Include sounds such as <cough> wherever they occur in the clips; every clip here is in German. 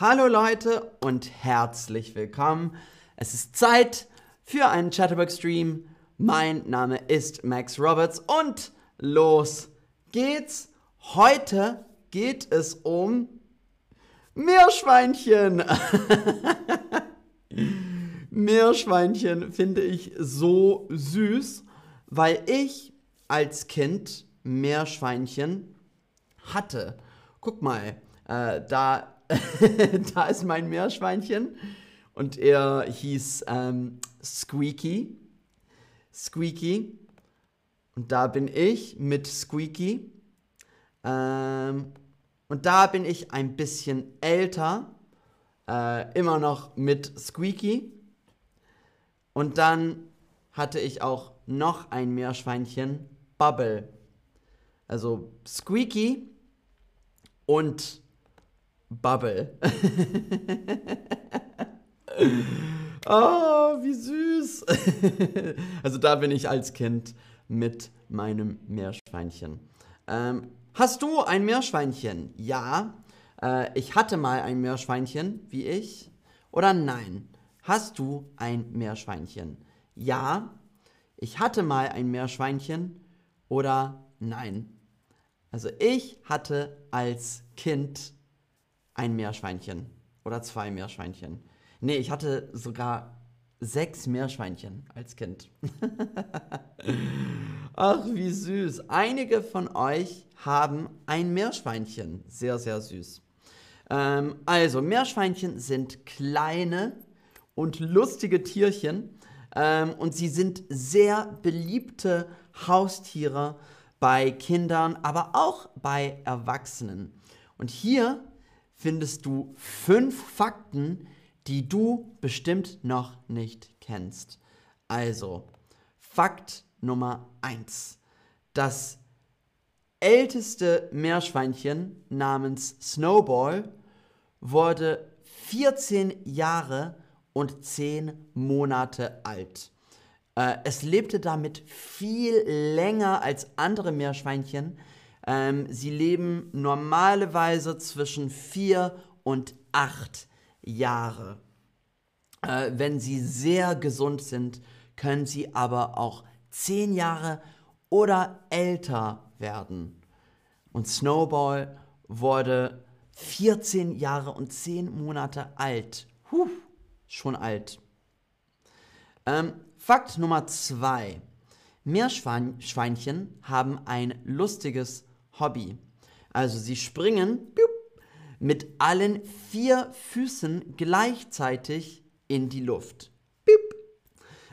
Hallo Leute und herzlich willkommen. Es ist Zeit für einen Chatterbox-Stream. Mein Name ist Max Roberts und los geht's. Heute geht es um Meerschweinchen. <laughs> Meerschweinchen finde ich so süß, weil ich als Kind Meerschweinchen hatte. Guck mal, äh, da, <laughs> da ist mein Meerschweinchen und er hieß ähm, Squeaky. Squeaky. Und da bin ich mit Squeaky. Ähm, und da bin ich ein bisschen älter, äh, immer noch mit Squeaky. Und dann hatte ich auch noch ein Meerschweinchen, Bubble. Also Squeaky und Bubble. oh, <laughs> wie süß. <laughs> also da bin ich als Kind mit meinem Meerschweinchen. Ähm, hast du ein Meerschweinchen? Ja. Äh, ich hatte mal ein Meerschweinchen, wie ich. Oder nein? Hast du ein Meerschweinchen? Ja. Ich hatte mal ein Meerschweinchen. Oder nein? Also ich hatte als Kind ein Meerschweinchen oder zwei Meerschweinchen. Nee, ich hatte sogar sechs Meerschweinchen als Kind. <laughs> Ach, wie süß. Einige von euch haben ein Meerschweinchen. Sehr, sehr süß. Ähm, also, Meerschweinchen sind kleine und lustige Tierchen ähm, und sie sind sehr beliebte Haustiere bei Kindern, aber auch bei Erwachsenen. Und hier findest du fünf Fakten, die du bestimmt noch nicht kennst. Also, Fakt Nummer eins: Das älteste Meerschweinchen namens Snowball wurde 14 Jahre und 10 Monate alt. Äh, es lebte damit viel länger als andere Meerschweinchen. Ähm, sie leben normalerweise zwischen vier und acht Jahre. Äh, wenn sie sehr gesund sind, können sie aber auch zehn Jahre oder älter werden. Und Snowball wurde 14 Jahre und 10 Monate alt. Puh, schon alt. Ähm, Fakt Nummer zwei. Meerschweinchen haben ein lustiges Hobby. Also sie springen mit allen vier Füßen gleichzeitig in die Luft.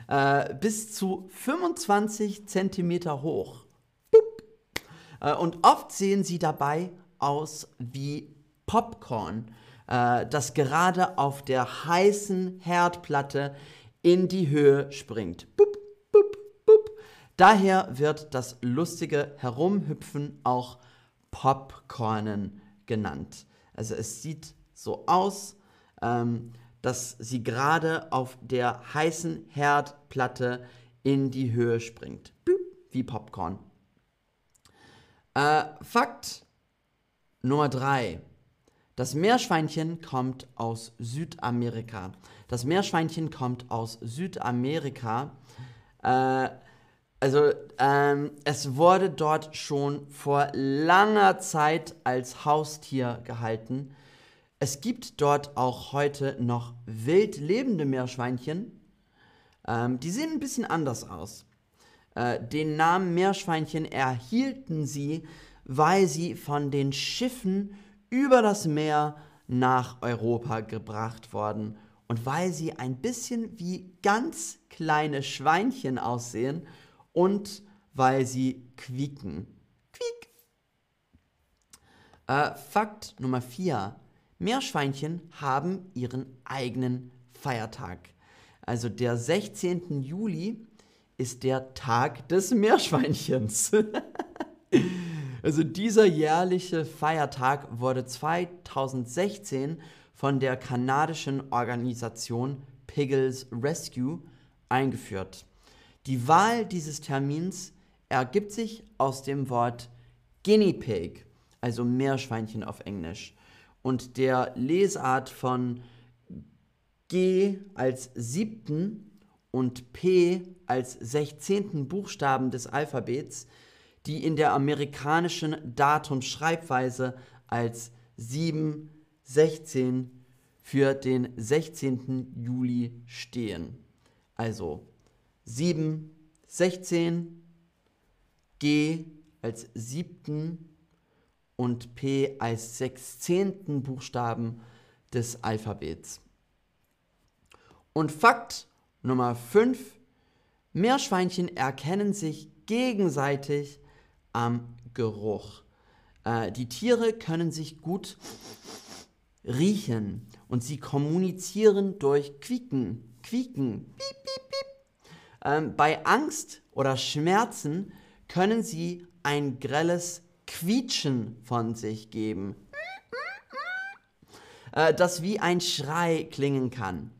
Äh, bis zu 25 Zentimeter hoch. Äh, und oft sehen sie dabei aus wie Popcorn, äh, das gerade auf der heißen Herdplatte in die Höhe springt. Bup. Daher wird das lustige Herumhüpfen auch Popcornen genannt. Also es sieht so aus, ähm, dass sie gerade auf der heißen Herdplatte in die Höhe springt. Wie Popcorn. Äh, Fakt Nummer 3. Das Meerschweinchen kommt aus Südamerika. Das Meerschweinchen kommt aus Südamerika. Äh, also ähm, es wurde dort schon vor langer Zeit als Haustier gehalten. Es gibt dort auch heute noch wild lebende Meerschweinchen. Ähm, die sehen ein bisschen anders aus. Äh, den Namen Meerschweinchen erhielten sie, weil sie von den Schiffen über das Meer nach Europa gebracht worden und weil sie ein bisschen wie ganz kleine Schweinchen aussehen und weil sie quieken. Quiek. Äh, Fakt Nummer 4. Meerschweinchen haben ihren eigenen Feiertag. Also der 16. Juli ist der Tag des Meerschweinchens. <laughs> Also dieser jährliche Feiertag wurde 2016 von der kanadischen Organisation Piggles Rescue eingeführt. Die Wahl dieses Termins ergibt sich aus dem Wort Guinea Pig, also Meerschweinchen auf Englisch. und der Lesart von G als siebten und P als sechzehnten Buchstaben des Alphabets, die in der amerikanischen Datumschreibweise als 716 für den 16. Juli stehen. Also 7, 16, G als siebten und P als sechzehnten Buchstaben des Alphabets. Und Fakt Nummer 5. Meerschweinchen erkennen sich gegenseitig am Geruch. Äh, die Tiere können sich gut riechen und sie kommunizieren durch Quieken. Quieken. Piep, piep. Ähm, bei Angst oder Schmerzen können sie ein grelles Quietschen von sich geben, äh, das wie ein Schrei klingen kann.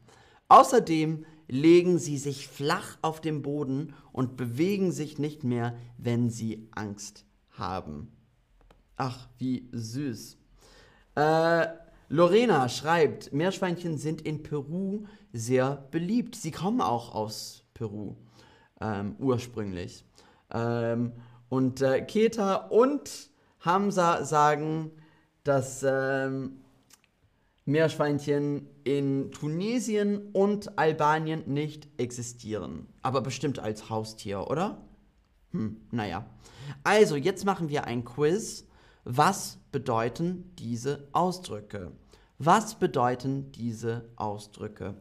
Außerdem legen sie sich flach auf den Boden und bewegen sich nicht mehr, wenn sie Angst haben. Ach, wie süß. Äh, Lorena schreibt, Meerschweinchen sind in Peru sehr beliebt. Sie kommen auch aus Peru ähm, ursprünglich. Ähm, und äh, Keta und Hamza sagen, dass ähm, Meerschweinchen in Tunesien und Albanien nicht existieren. Aber bestimmt als Haustier, oder? Hm, naja. Also, jetzt machen wir ein Quiz. Was bedeuten diese Ausdrücke? Was bedeuten diese Ausdrücke?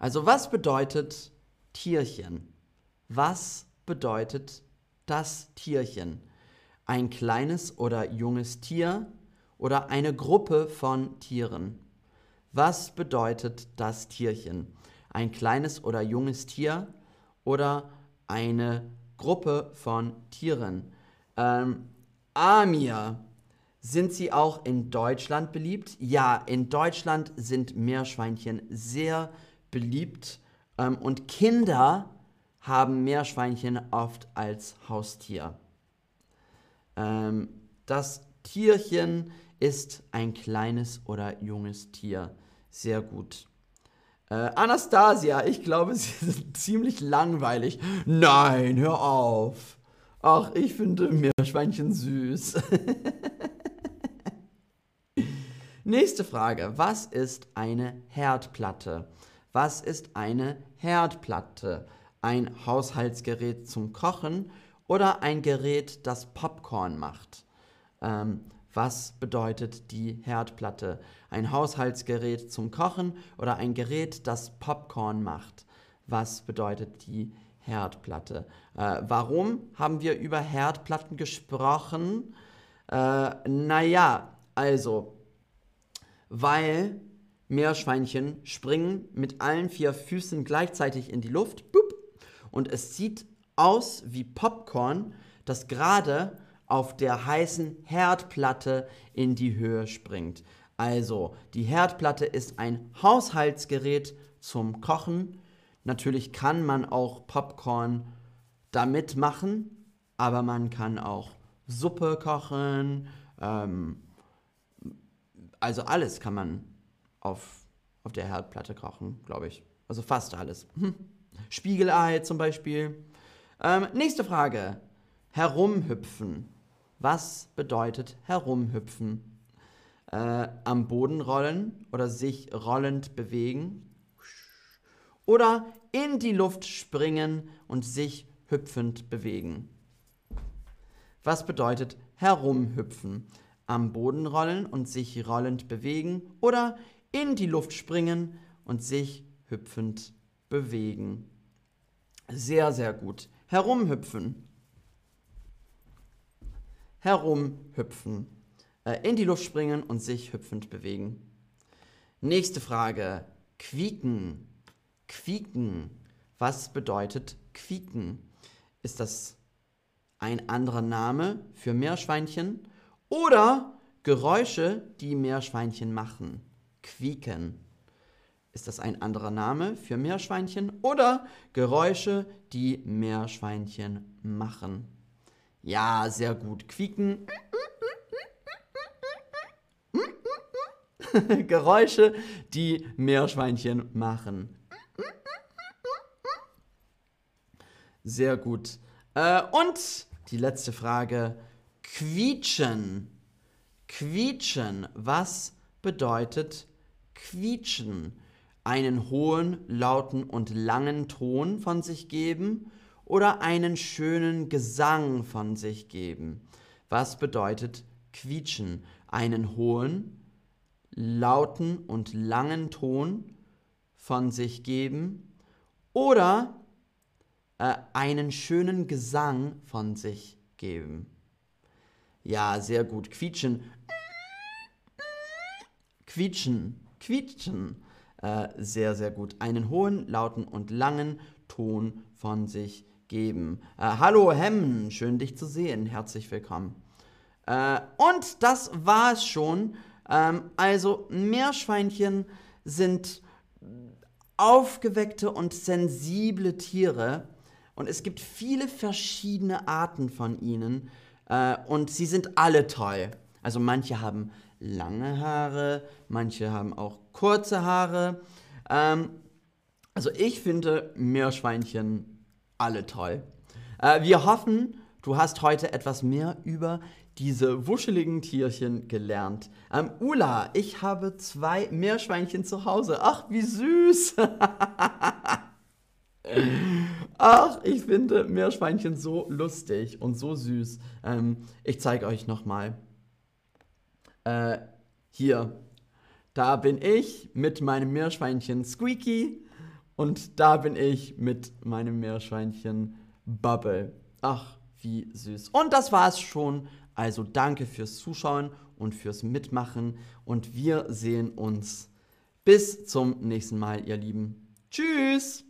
Also, was bedeutet Tierchen? Was bedeutet das Tierchen? Ein kleines oder junges Tier, oder eine Gruppe von Tieren. Was bedeutet das Tierchen? Ein kleines oder junges Tier oder eine Gruppe von Tieren? Ähm, Amir, sind sie auch in Deutschland beliebt? Ja, in Deutschland sind Meerschweinchen sehr beliebt ähm, und Kinder haben Meerschweinchen oft als Haustier. Ähm, das Tierchen ist ein kleines oder junges Tier. Sehr gut. Äh, Anastasia, ich glaube, <laughs> sie sind ziemlich langweilig. Nein, hör auf. Ach, ich finde Meerschweinchen süß. <laughs> Nächste Frage. Was ist eine Herdplatte? Was ist eine Herdplatte? Ein Haushaltsgerät zum Kochen oder ein Gerät, das Popcorn macht? Ähm, was bedeutet die Herdplatte? Ein Haushaltsgerät zum Kochen oder ein Gerät, das Popcorn macht? Was bedeutet die Herdplatte? Äh, warum haben wir über Herdplatten gesprochen? Äh, naja, also, weil Meerschweinchen springen mit allen vier Füßen gleichzeitig in die Luft boop, und es sieht aus wie Popcorn, das gerade auf der heißen Herdplatte in die Höhe springt. Also, die Herdplatte ist ein Haushaltsgerät zum Kochen. Natürlich kann man auch Popcorn damit machen, aber man kann auch Suppe kochen. Ähm, also alles kann man auf, auf der Herdplatte kochen, glaube ich. Also fast alles. Spiegelei zum Beispiel. Ähm, nächste Frage. Herumhüpfen. Was bedeutet herumhüpfen? Äh, am Boden rollen oder sich rollend bewegen? Oder in die Luft springen und sich hüpfend bewegen? Was bedeutet herumhüpfen? Am Boden rollen und sich rollend bewegen oder in die Luft springen und sich hüpfend bewegen? Sehr, sehr gut. Herumhüpfen herumhüpfen, äh, in die Luft springen und sich hüpfend bewegen. Nächste Frage. Quieken. Quieken. Was bedeutet quieken? Ist das ein anderer Name für Meerschweinchen oder Geräusche, die Meerschweinchen machen? Quieken. Ist das ein anderer Name für Meerschweinchen oder Geräusche, die Meerschweinchen machen? Ja, sehr gut. Quieken. <laughs> Geräusche, die Meerschweinchen machen. Sehr gut. Äh, und die letzte Frage. Quietschen. Quietschen. Was bedeutet quietschen? Einen hohen, lauten und langen Ton von sich geben oder einen schönen Gesang von sich geben? Was bedeutet quietschen? Einen hohen, lauten und langen Ton von sich geben oder äh, einen schönen Gesang von sich geben. Ja, sehr gut. Quietschen. Quietschen. Quietschen. Äh, sehr, sehr gut. Einen hohen, lauten und langen Ton von sich geben. Äh, hallo Hemmen, schön dich zu sehen. Herzlich willkommen. Äh, und das war es schon. Ähm, also Meerschweinchen sind aufgeweckte und sensible Tiere und es gibt viele verschiedene Arten von ihnen. Äh, und sie sind alle toll. Also manche haben lange Haare, manche haben auch kurze Haare. Ähm, also ich finde Meerschweinchen alle toll. Äh, wir hoffen, du hast heute etwas mehr über diese wuscheligen Tierchen gelernt. Ähm, Ula, ich habe zwei Meerschweinchen zu Hause. Ach, wie süß. <laughs> Ach, ich finde Meerschweinchen so lustig und so süß. Ähm, ich zeige euch nochmal. Äh, hier, da bin ich mit meinem Meerschweinchen Squeaky und da bin ich mit meinem Meerschweinchen Bubble. Ach, wie süß. Und das war's schon. Also danke fürs Zuschauen und fürs Mitmachen und wir sehen uns bis zum nächsten Mal, ihr Lieben. Tschüss!